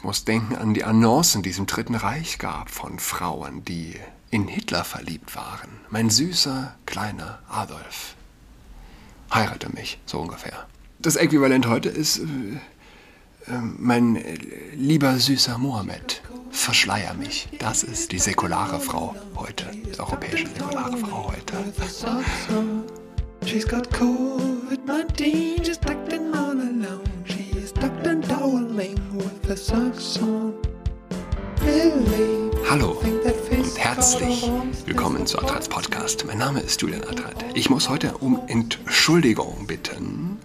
Ich muss denken an die Annoncen, die es im Dritten Reich gab von Frauen, die in Hitler verliebt waren. Mein süßer, kleiner Adolf. Heirate mich, so ungefähr. Das Äquivalent heute ist äh, äh, mein lieber süßer Mohammed. Verschleier mich. Das ist die säkulare Frau heute. Die europäische säkulare Frau heute. She's got COVID-19, she's tucked Hallo und herzlich willkommen zu Adrats Podcast. Mein Name ist Julian Adrat. Ich muss heute um Entschuldigung bitten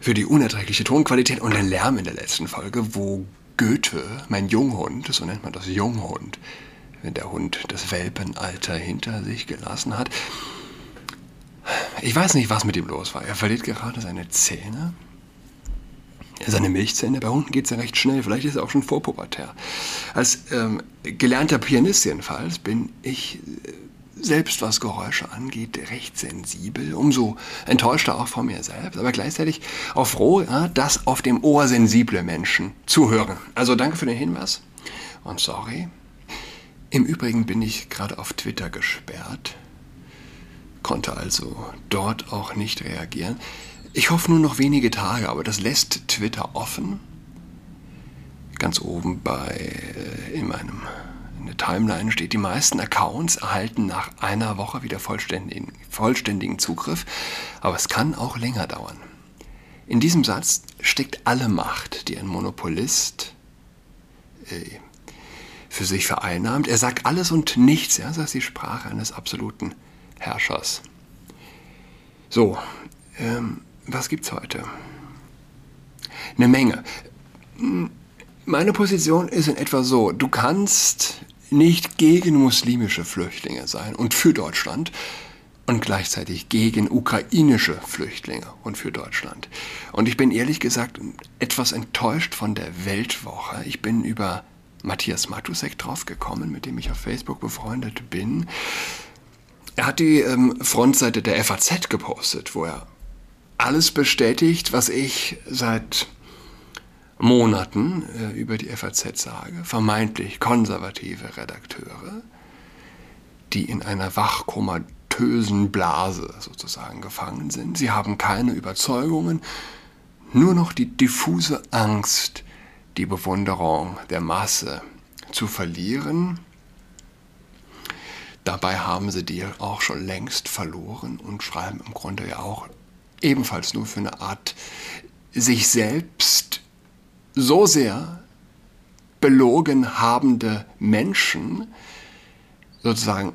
für die unerträgliche Tonqualität und den Lärm in der letzten Folge, wo Goethe, mein Junghund, so nennt man das Junghund, wenn der Hund das Welpenalter hinter sich gelassen hat. Ich weiß nicht, was mit ihm los war. Er verliert gerade seine Zähne, seine Milchzähne. Bei Hunden geht es ja recht schnell. Vielleicht ist er auch schon vorpubertär. Als ähm, gelernter Pianist jedenfalls bin ich äh, selbst, was Geräusche angeht, recht sensibel. Umso enttäuschter auch von mir selbst. Aber gleichzeitig auch froh, ja, dass auf dem Ohr sensible Menschen zuhören. Also danke für den Hinweis und sorry. Im Übrigen bin ich gerade auf Twitter gesperrt, konnte also dort auch nicht reagieren. Ich hoffe nur noch wenige Tage, aber das lässt Twitter offen. Ganz oben bei äh, in meinem in der Timeline steht, die meisten Accounts erhalten nach einer Woche wieder vollständigen, vollständigen Zugriff, aber es kann auch länger dauern. In diesem Satz steckt alle Macht, die ein Monopolist äh, für sich vereinnahmt. Er sagt alles und nichts, ja, das ist die Sprache eines absoluten Herrschers. So, ähm, was gibt's heute? Eine Menge. Meine Position ist in etwa so, du kannst nicht gegen muslimische Flüchtlinge sein und für Deutschland und gleichzeitig gegen ukrainische Flüchtlinge und für Deutschland. Und ich bin ehrlich gesagt etwas enttäuscht von der Weltwoche. Ich bin über Matthias Matusek draufgekommen, mit dem ich auf Facebook befreundet bin. Er hat die ähm, Frontseite der FAZ gepostet, wo er alles bestätigt, was ich seit Monaten äh, über die FAZ sage. Vermeintlich konservative Redakteure, die in einer wachkomatösen Blase sozusagen gefangen sind. Sie haben keine Überzeugungen, nur noch die diffuse Angst, die Bewunderung der Masse zu verlieren. Dabei haben sie die auch schon längst verloren und schreiben im Grunde ja auch ebenfalls nur für eine Art sich selbst so sehr belogen habende Menschen, sozusagen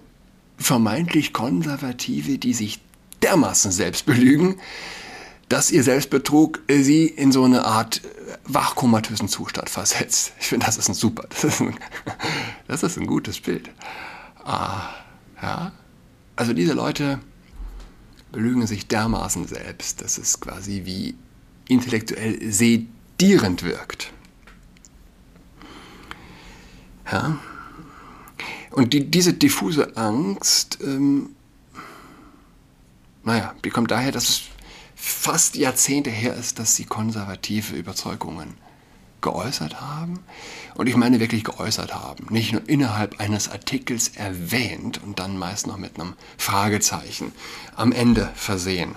vermeintlich Konservative, die sich dermaßen selbst belügen, dass ihr Selbstbetrug sie in so eine Art wachkomatösen Zustand versetzt. Ich finde, das ist ein super, das ist ein, das ist ein gutes Bild. Ah, ja. Also diese Leute belügen sich dermaßen selbst, dass es quasi wie intellektuell sedierend wirkt. Ja? Und die, diese diffuse Angst, ähm, naja, die kommt daher, dass es fast Jahrzehnte her ist, dass sie konservative Überzeugungen geäußert haben. Und ich meine wirklich geäußert haben. Nicht nur innerhalb eines Artikels erwähnt und dann meist noch mit einem Fragezeichen am Ende versehen.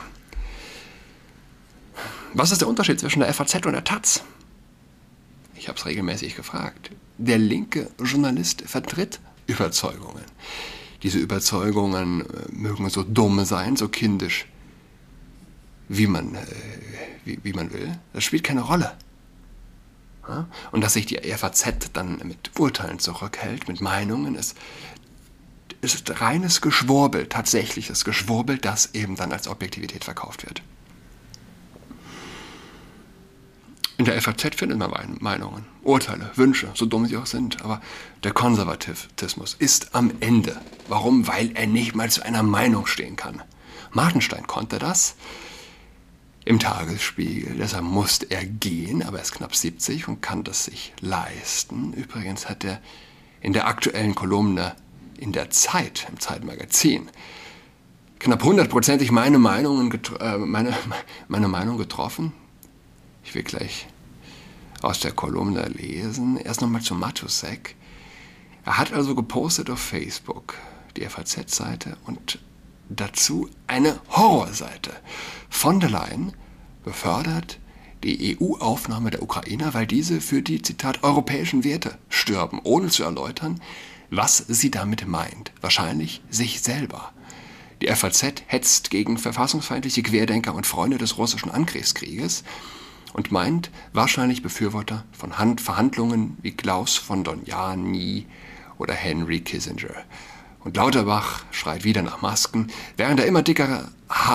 Was ist der Unterschied zwischen der FAZ und der Taz? Ich habe es regelmäßig gefragt. Der linke Journalist vertritt Überzeugungen. Diese Überzeugungen äh, mögen so dumm sein, so kindisch, wie man, äh, wie, wie man will. Das spielt keine Rolle. Und dass sich die FAZ dann mit Urteilen zurückhält, mit Meinungen, ist, ist reines Geschwurbel, tatsächliches Geschwurbel, das eben dann als Objektivität verkauft wird. In der FAZ findet man Meinungen, Urteile, Wünsche, so dumm sie auch sind. Aber der Konservatismus ist am Ende. Warum? Weil er nicht mal zu einer Meinung stehen kann. Martenstein konnte das im Tagesspiegel. Deshalb musste er gehen, aber er ist knapp 70 und kann das sich leisten. Übrigens hat er in der aktuellen Kolumne in der Zeit, im Zeitmagazin, knapp hundertprozentig meine, Meinungen äh, meine, meine Meinung getroffen. Ich will gleich aus der Kolumne lesen. Erst nochmal zu Matusek. Er hat also gepostet auf Facebook die FAZ-Seite und dazu eine Horrorseite. Von der Leyen befördert die EU-Aufnahme der Ukrainer, weil diese für die, Zitat, europäischen Werte stürben, ohne zu erläutern, was sie damit meint. Wahrscheinlich sich selber. Die FAZ hetzt gegen verfassungsfeindliche Querdenker und Freunde des russischen Angriffskrieges und meint wahrscheinlich Befürworter von Hand Verhandlungen wie Klaus von Donjani oder Henry Kissinger. Und Lauterbach schreit wieder nach Masken, während der immer dickere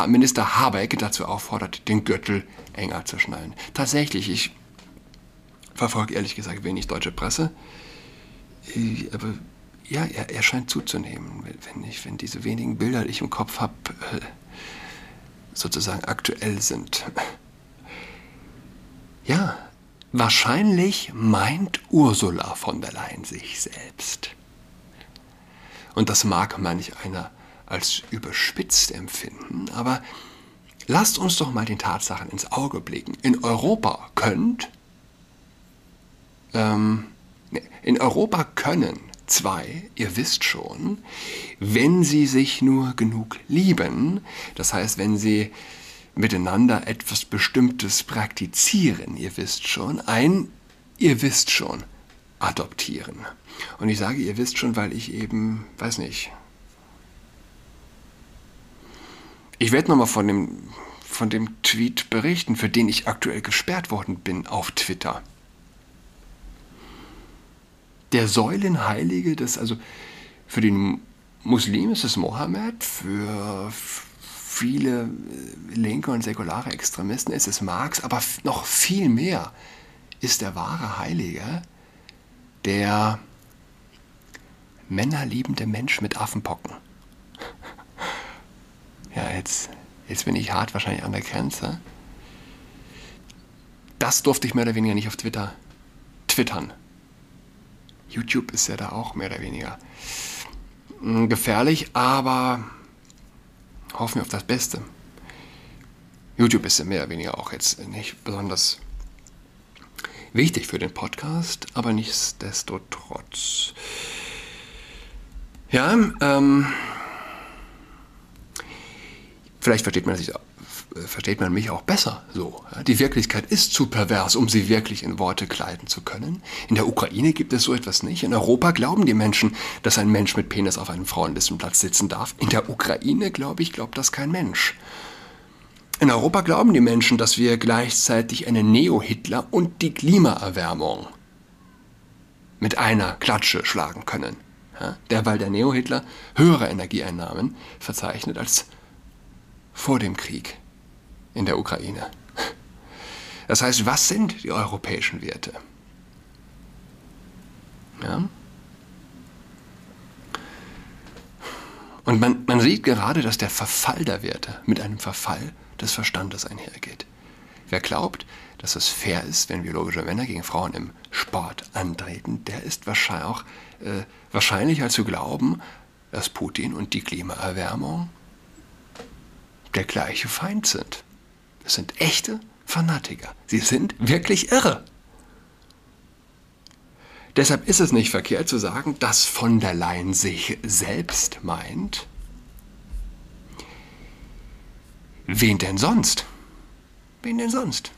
Minister Habeck dazu auffordert, den Gürtel enger zu schnallen. Tatsächlich, ich verfolge ehrlich gesagt wenig deutsche Presse, aber ja, er, er scheint zuzunehmen, wenn, ich, wenn diese wenigen Bilder, die ich im Kopf habe, äh, sozusagen aktuell sind. Ja, wahrscheinlich meint Ursula von der Leyen sich selbst. Und das mag manch einer als überspitzt empfinden, aber lasst uns doch mal den Tatsachen ins Auge blicken. In Europa könnt, ähm, in Europa können zwei, ihr wisst schon, wenn sie sich nur genug lieben, das heißt, wenn sie miteinander etwas Bestimmtes praktizieren, ihr wisst schon, ein, ihr wisst schon, adoptieren. Und ich sage, ihr wisst schon, weil ich eben, weiß nicht, ich werde nochmal von dem, von dem Tweet berichten, für den ich aktuell gesperrt worden bin auf Twitter. Der Säulenheilige, das also für den Muslim ist es Mohammed, für viele linke und säkulare Extremisten ist es Marx, aber noch viel mehr ist der wahre Heilige der männerliebende Mensch mit Affenpocken. ja, jetzt, jetzt bin ich hart wahrscheinlich an der Grenze. Das durfte ich mehr oder weniger nicht auf Twitter twittern. YouTube ist ja da auch mehr oder weniger hm, gefährlich, aber hoffen wir auf das Beste. YouTube ist ja mehr oder weniger auch jetzt nicht besonders wichtig für den Podcast, aber nichtsdestotrotz. Ja, ähm, vielleicht versteht man, sich, versteht man mich auch besser so. Die Wirklichkeit ist zu pervers, um sie wirklich in Worte kleiden zu können. In der Ukraine gibt es so etwas nicht. In Europa glauben die Menschen, dass ein Mensch mit Penis auf einem Frauenlistenplatz sitzen darf. In der Ukraine, glaube ich, glaubt das kein Mensch. In Europa glauben die Menschen, dass wir gleichzeitig einen Neo-Hitler und die Klimaerwärmung mit einer Klatsche schlagen können. Ja, derweil der Neo-Hitler höhere Energieeinnahmen verzeichnet als vor dem Krieg in der Ukraine. Das heißt, was sind die europäischen Werte? Ja? Und man, man sieht gerade, dass der Verfall der Werte mit einem Verfall des Verstandes einhergeht. Wer glaubt, dass es fair ist, wenn biologische Männer gegen Frauen im Sport antreten, der ist wahrscheinlich auch äh, wahrscheinlicher zu glauben, dass Putin und die Klimaerwärmung der gleiche Feind sind. Es sind echte Fanatiker. Sie sind wirklich irre. Deshalb ist es nicht verkehrt zu sagen, dass von der Leyen sich selbst meint, Wen denn sonst? Wen denn sonst?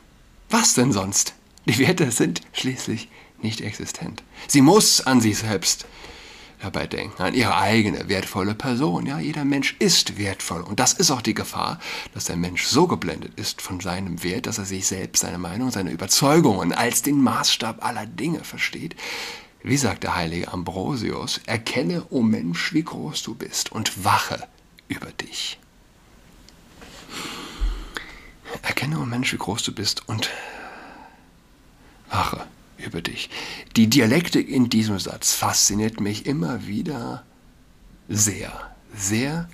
Was denn sonst? Die Werte sind schließlich nicht existent. Sie muss an sich selbst dabei denken, an ihre eigene wertvolle Person. Ja, jeder Mensch ist wertvoll. Und das ist auch die Gefahr, dass der Mensch so geblendet ist von seinem Wert, dass er sich selbst, seine Meinung, seine Überzeugungen als den Maßstab aller Dinge versteht. Wie sagt der heilige Ambrosius, erkenne, o oh Mensch, wie groß du bist und wache über dich. Erkenne, o oh Mensch, wie groß du bist und wache über dich. Die Dialektik in diesem Satz fasziniert mich immer wieder sehr, sehr.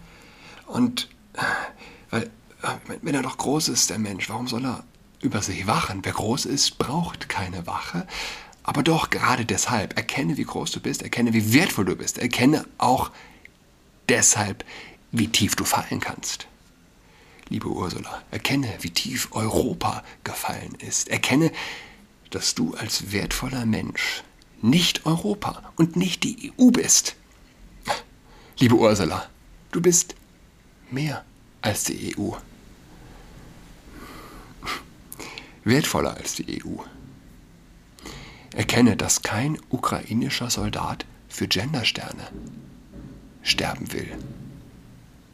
Und weil, wenn er doch groß ist, der Mensch, warum soll er über sich wachen? Wer groß ist, braucht keine Wache. Aber doch gerade deshalb, erkenne, wie groß du bist, erkenne, wie wertvoll du bist, erkenne auch deshalb, wie tief du fallen kannst liebe Ursula, erkenne, wie tief Europa gefallen ist. Erkenne, dass du als wertvoller Mensch nicht Europa und nicht die EU bist. Liebe Ursula, du bist mehr als die EU. Wertvoller als die EU. Erkenne, dass kein ukrainischer Soldat für Gendersterne sterben will.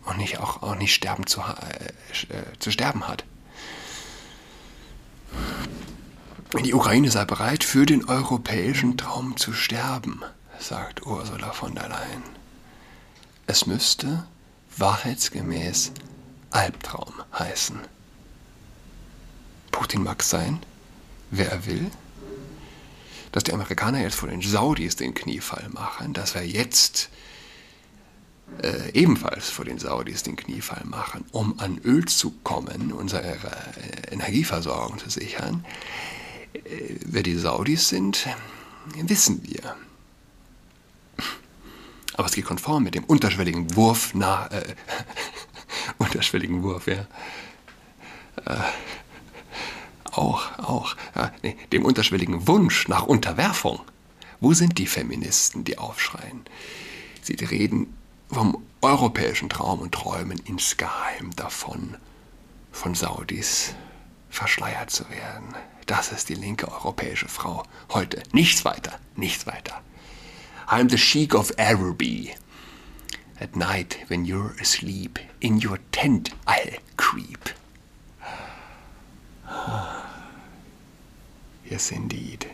Und nicht auch, auch nicht sterben zu, äh, äh, zu sterben hat. Die Ukraine sei bereit, für den europäischen Traum zu sterben, sagt Ursula von der Leyen. Es müsste wahrheitsgemäß Albtraum heißen. Putin mag sein, wer er will, dass die Amerikaner jetzt vor den Saudis den Kniefall machen, dass wir jetzt äh, ebenfalls vor den Saudis den Kniefall machen, um an Öl zu kommen, unsere äh, Energieversorgung zu sichern. Äh, wer die Saudis sind, wissen wir. Aber es geht konform mit dem unterschwelligen Wurf nach, äh, unterschwelligen Wurf, ja. Äh, auch, auch, ja, nee, dem unterschwelligen Wunsch nach Unterwerfung. Wo sind die Feministen, die aufschreien? Sie reden vom europäischen Traum und träumen insgeheim davon, von Saudis verschleiert zu werden. Das ist die linke europäische Frau heute. Nichts weiter, nichts weiter. I'm the Sheik of Araby. At night, when you're asleep, in your tent I'll creep. Yes, indeed.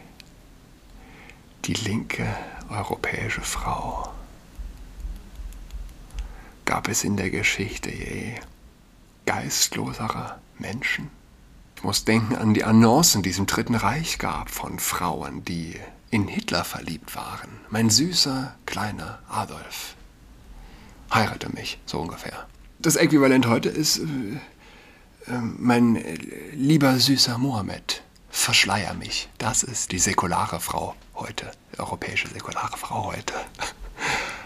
Die linke europäische Frau. Gab es in der Geschichte je geistlosere Menschen? Ich muss denken an die Annoncen, die es im Dritten Reich gab von Frauen, die in Hitler verliebt waren. Mein süßer, kleiner Adolf. Heirate mich, so ungefähr. Das Äquivalent heute ist äh, äh, mein äh, lieber süßer Mohammed. Verschleier mich. Das ist die säkulare Frau heute. Die europäische säkulare Frau heute.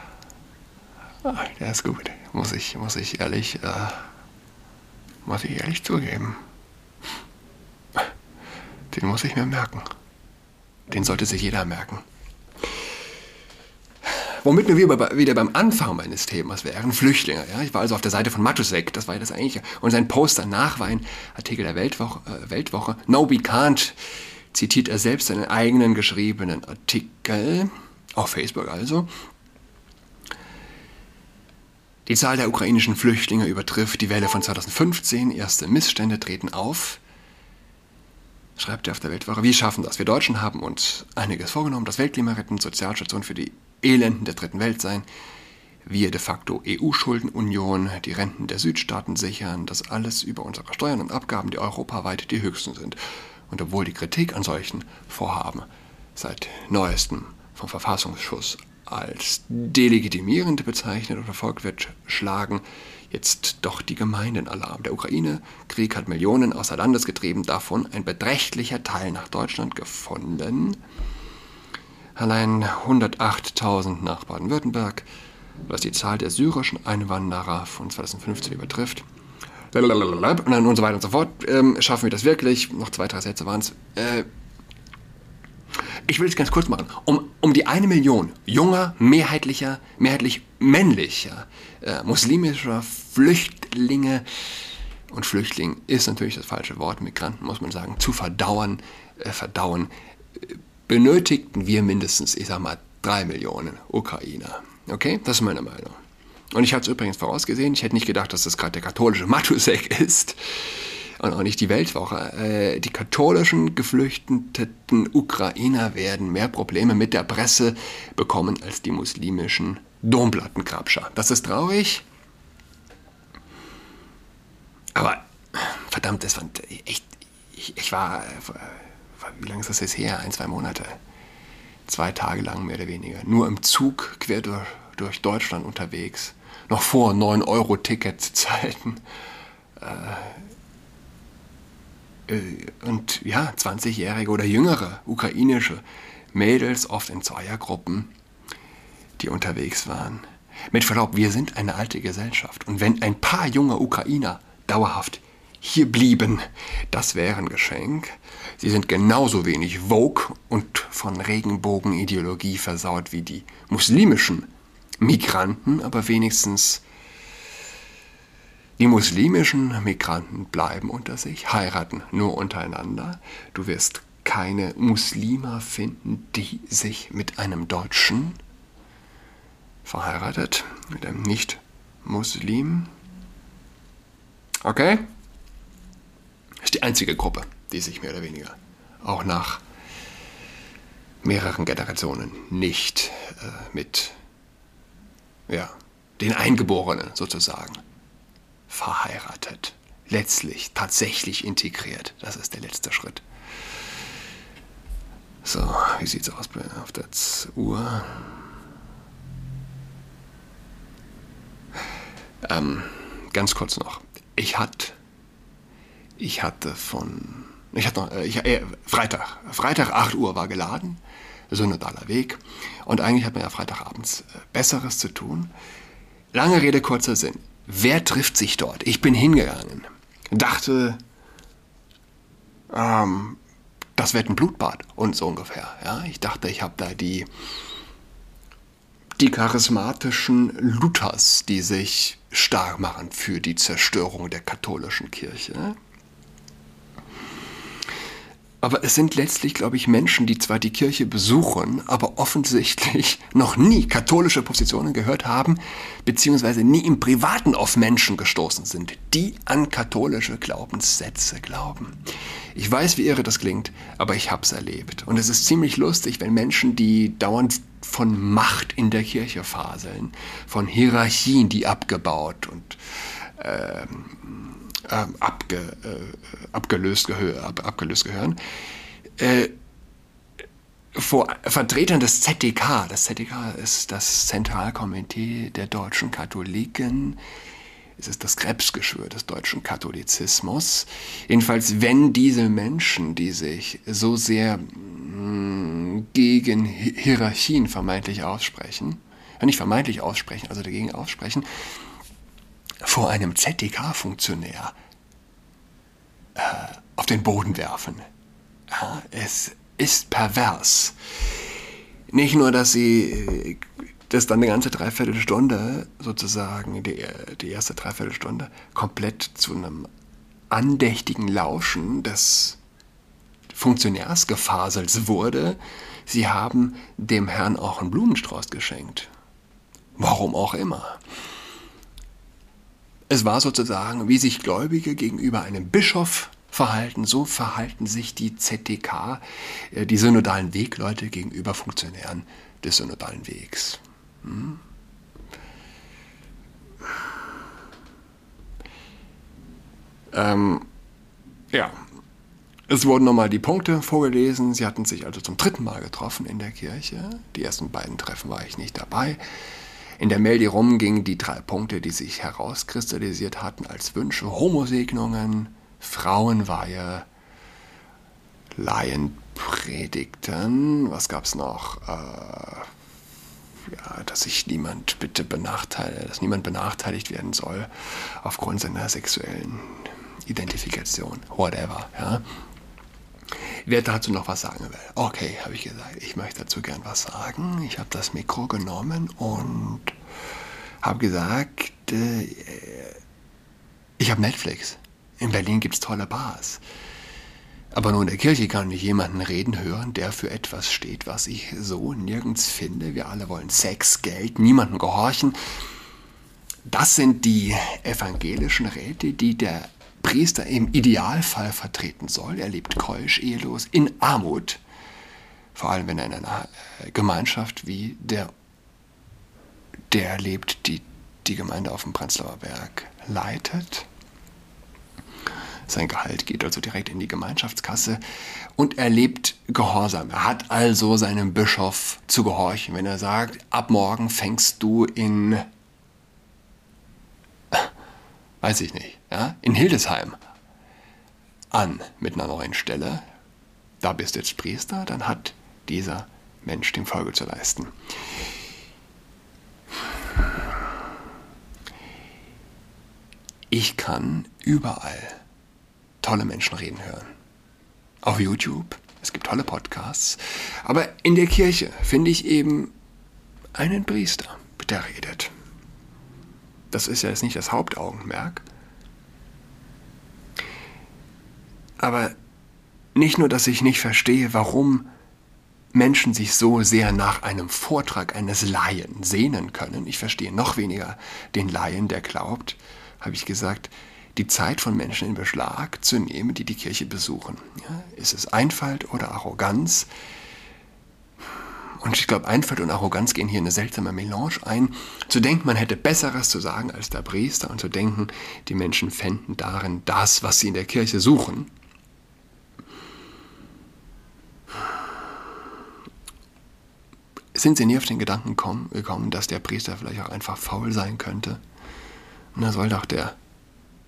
ah, der ist gut. Muss ich, muss ich ehrlich, äh, muss ich ehrlich zugeben. Den muss ich mir merken. Den sollte sich jeder merken. Womit wir wieder beim Anfang meines Themas wären, Flüchtlinge. Ja? Ich war also auf der Seite von Matusek, das war ja das eigentliche. Und sein Poster nach war ein Artikel der Weltwoche, äh, Weltwoche. No, we can't, zitiert er selbst seinen eigenen geschriebenen Artikel, auf Facebook also. Die Zahl der ukrainischen Flüchtlinge übertrifft die Welle von 2015. Erste Missstände treten auf schreibt er auf der Weltwoche, wir schaffen das. Wir Deutschen haben uns einiges vorgenommen, das Weltklima retten, Sozialstation für die Elenden der dritten Welt sein, wir de facto EU-Schuldenunion, die Renten der Südstaaten sichern, das alles über unsere Steuern und Abgaben, die europaweit die höchsten sind. Und obwohl die Kritik an solchen Vorhaben seit neuestem vom Verfassungsschutz als delegitimierend bezeichnet oder verfolgt wird, schlagen jetzt doch die Gemeinden Alarm. Der Ukraine-Krieg hat Millionen außer Landes getrieben, davon ein beträchtlicher Teil nach Deutschland gefunden. Allein 108.000 nach Baden-Württemberg, was die Zahl der syrischen Einwanderer von 2015 übertrifft. Und dann und so weiter und so fort. Ähm, schaffen wir das wirklich? Noch zwei, drei Sätze waren es. Äh, ich will es ganz kurz machen. Um, um die eine Million junger, mehrheitlicher, mehrheitlich männlicher, äh, muslimischer Flüchtlinge, und Flüchtling ist natürlich das falsche Wort, Migranten muss man sagen, zu verdauern, äh, verdauen, benötigten wir mindestens, ich sag mal, drei Millionen Ukrainer. Okay, das ist meine Meinung. Und ich habe es übrigens vorausgesehen, ich hätte nicht gedacht, dass das gerade der katholische Matusek ist und auch nicht die Weltwoche. Äh, die katholischen geflüchteten Ukrainer werden mehr Probleme mit der Presse bekommen als die muslimischen Domplattenkrabscher. Das ist traurig. Aber verdammt, das fand echt. Ich, ich war. Wie lange ist das jetzt her? Ein, zwei Monate. Zwei Tage lang mehr oder weniger. Nur im Zug quer durch, durch Deutschland unterwegs. Noch vor 9-Euro-Ticket-Zeiten. Äh, äh, und ja, 20-jährige oder jüngere ukrainische Mädels, oft in Zweiergruppen, die unterwegs waren. Mit Verlaub, wir sind eine alte Gesellschaft. Und wenn ein paar junge Ukrainer dauerhaft hier blieben, das wäre ein Geschenk. Sie sind genauso wenig Vogue und von Regenbogenideologie versaut wie die muslimischen Migranten, aber wenigstens die muslimischen Migranten bleiben unter sich, heiraten nur untereinander. Du wirst keine Muslime finden, die sich mit einem Deutschen verheiratet, mit einem Nicht-Muslim. Okay? Das ist die einzige Gruppe, die sich mehr oder weniger auch nach mehreren Generationen nicht äh, mit ja, den Eingeborenen sozusagen verheiratet. Letztlich tatsächlich integriert. Das ist der letzte Schritt. So, wie sieht's aus auf der Uhr? Ähm, ganz kurz noch. Ich hatte, ich hatte von, ich hatte noch, äh, ich, äh, Freitag, Freitag 8 Uhr war geladen, synodaler Weg. Und eigentlich hat man ja Freitagabends äh, Besseres zu tun. Lange Rede, kurzer Sinn. Wer trifft sich dort? Ich bin hingegangen, dachte, ähm, das wird ein Blutbad und so ungefähr. Ja, ich dachte, ich habe da die, die charismatischen Luthers, die sich stark machen für die Zerstörung der katholischen Kirche. Aber es sind letztlich, glaube ich, Menschen, die zwar die Kirche besuchen, aber offensichtlich noch nie katholische Positionen gehört haben, beziehungsweise nie im Privaten auf Menschen gestoßen sind, die an katholische Glaubenssätze glauben. Ich weiß, wie irre das klingt, aber ich habe es erlebt. Und es ist ziemlich lustig, wenn Menschen, die dauernd von Macht in der Kirche faseln, von Hierarchien, die abgebaut und ähm, äh, abge, äh, abgelöst, gehör, ab, abgelöst gehören, äh, vor Vertretern des ZDK, das ZDK ist das Zentralkomitee der deutschen Katholiken, es ist das Krebsgeschwür des deutschen Katholizismus. Jedenfalls, wenn diese Menschen, die sich so sehr mh, mm, gegen Hierarchien vermeintlich aussprechen, ja nicht vermeintlich aussprechen, also dagegen aussprechen, vor einem ZDK-Funktionär äh, auf den Boden werfen. Ja, es ist pervers. Nicht nur, dass sie äh, das dann eine ganze Dreiviertelstunde sozusagen, die, die erste Dreiviertelstunde, komplett zu einem andächtigen Lauschen des Funktionärsgefasels wurde. Sie haben dem Herrn auch einen Blumenstrauß geschenkt. Warum auch immer. Es war sozusagen, wie sich Gläubige gegenüber einem Bischof verhalten, so verhalten sich die ZDK, äh, die synodalen Wegleute gegenüber Funktionären des synodalen Wegs. Hm? Ähm, ja, es wurden nochmal die Punkte vorgelesen. Sie hatten sich also zum dritten Mal getroffen in der Kirche. Die ersten beiden Treffen war ich nicht dabei. In der Mail, die rumging, die drei Punkte, die sich herauskristallisiert hatten als Wünsche, Homosegnungen, Frauenweihe, Laienpredigten, was gab es noch? Äh, ja, dass sich niemand bitte benachteiligt, dass niemand benachteiligt werden soll aufgrund seiner sexuellen Identifikation, whatever, ja. Wer dazu noch was sagen will. Okay, habe ich gesagt, ich möchte dazu gern was sagen. Ich habe das Mikro genommen und habe gesagt, äh, ich habe Netflix. In Berlin gibt es tolle Bars. Aber nur in der Kirche kann ich jemanden reden hören, der für etwas steht, was ich so nirgends finde. Wir alle wollen Sex, Geld, niemandem gehorchen. Das sind die evangelischen Räte, die der Priester im Idealfall vertreten soll. Er lebt keusch, ehelos, in Armut. Vor allem, wenn er in einer äh, Gemeinschaft wie der, der lebt, die die Gemeinde auf dem Prenzlauer Berg leitet. Sein Gehalt geht also direkt in die Gemeinschaftskasse und er lebt gehorsam. Er hat also seinem Bischof zu gehorchen, wenn er sagt, ab morgen fängst du in weiß ich nicht, ja, in Hildesheim an mit einer neuen Stelle, da bist du jetzt Priester, dann hat dieser Mensch dem Folge zu leisten. Ich kann überall tolle Menschen reden hören. Auf YouTube, es gibt tolle Podcasts, aber in der Kirche finde ich eben einen Priester, der redet. Das ist ja jetzt nicht das Hauptaugenmerk. Aber nicht nur, dass ich nicht verstehe, warum Menschen sich so sehr nach einem Vortrag eines Laien sehnen können. Ich verstehe noch weniger den Laien, der glaubt, habe ich gesagt, die Zeit von Menschen in Beschlag zu nehmen, die die Kirche besuchen. Ja, ist es Einfalt oder Arroganz? Und ich glaube, Einfalt und Arroganz gehen hier eine seltsame Melange ein. Zu denken, man hätte Besseres zu sagen als der Priester und zu denken, die Menschen fänden darin das, was sie in der Kirche suchen. Sind sie nie auf den Gedanken gekommen, dass der Priester vielleicht auch einfach faul sein könnte? Da soll doch der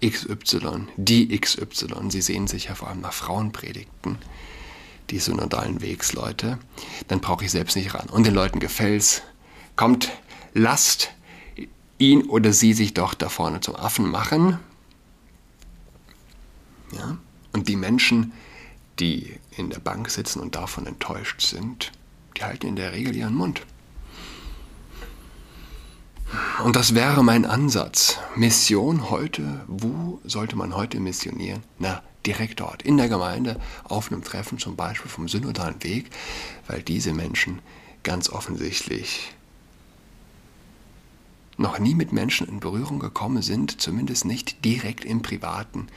XY, die XY, sie sehen sich ja vor allem nach Frauenpredigten, die synodalen Wegsleute, dann brauche ich selbst nicht ran. Und den Leuten gefällt's. Kommt, lasst ihn oder sie sich doch da vorne zum Affen machen. Ja? Und die Menschen, die in der Bank sitzen und davon enttäuscht sind, die halten in der Regel ihren Mund. Und das wäre mein Ansatz. Mission heute, wo sollte man heute missionieren? Na, direkt dort, in der Gemeinde, auf einem Treffen zum Beispiel vom synodalen Weg, weil diese Menschen ganz offensichtlich noch nie mit Menschen in Berührung gekommen sind, zumindest nicht direkt im Privaten,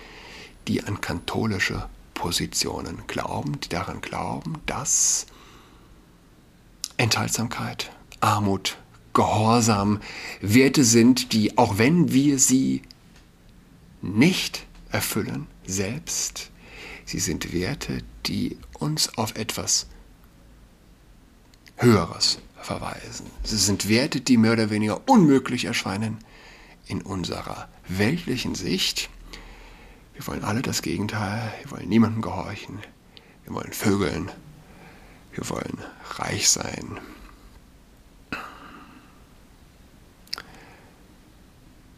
die an katholische Positionen glauben, die daran glauben, dass Enthaltsamkeit, Armut, Gehorsam Werte sind, die, auch wenn wir sie nicht erfüllen selbst, sie sind Werte, die uns auf etwas Höheres verweisen. Sie sind Werte, die mehr oder weniger unmöglich erscheinen in unserer weltlichen Sicht. Wir wollen alle das Gegenteil, wir wollen niemandem gehorchen, wir wollen vögeln, wir wollen reich sein,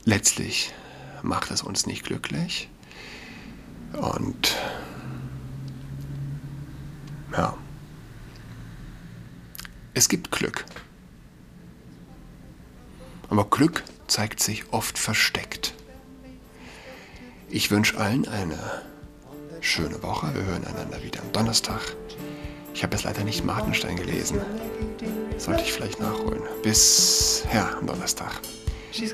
letztlich macht es uns nicht glücklich. Und ja, es gibt Glück. Aber Glück zeigt sich oft versteckt. Ich wünsche allen eine schöne Woche. Wir hören einander wieder am Donnerstag. Ich habe jetzt leider nicht Martenstein gelesen. Sollte ich vielleicht nachholen. Bis ja, am Donnerstag. She's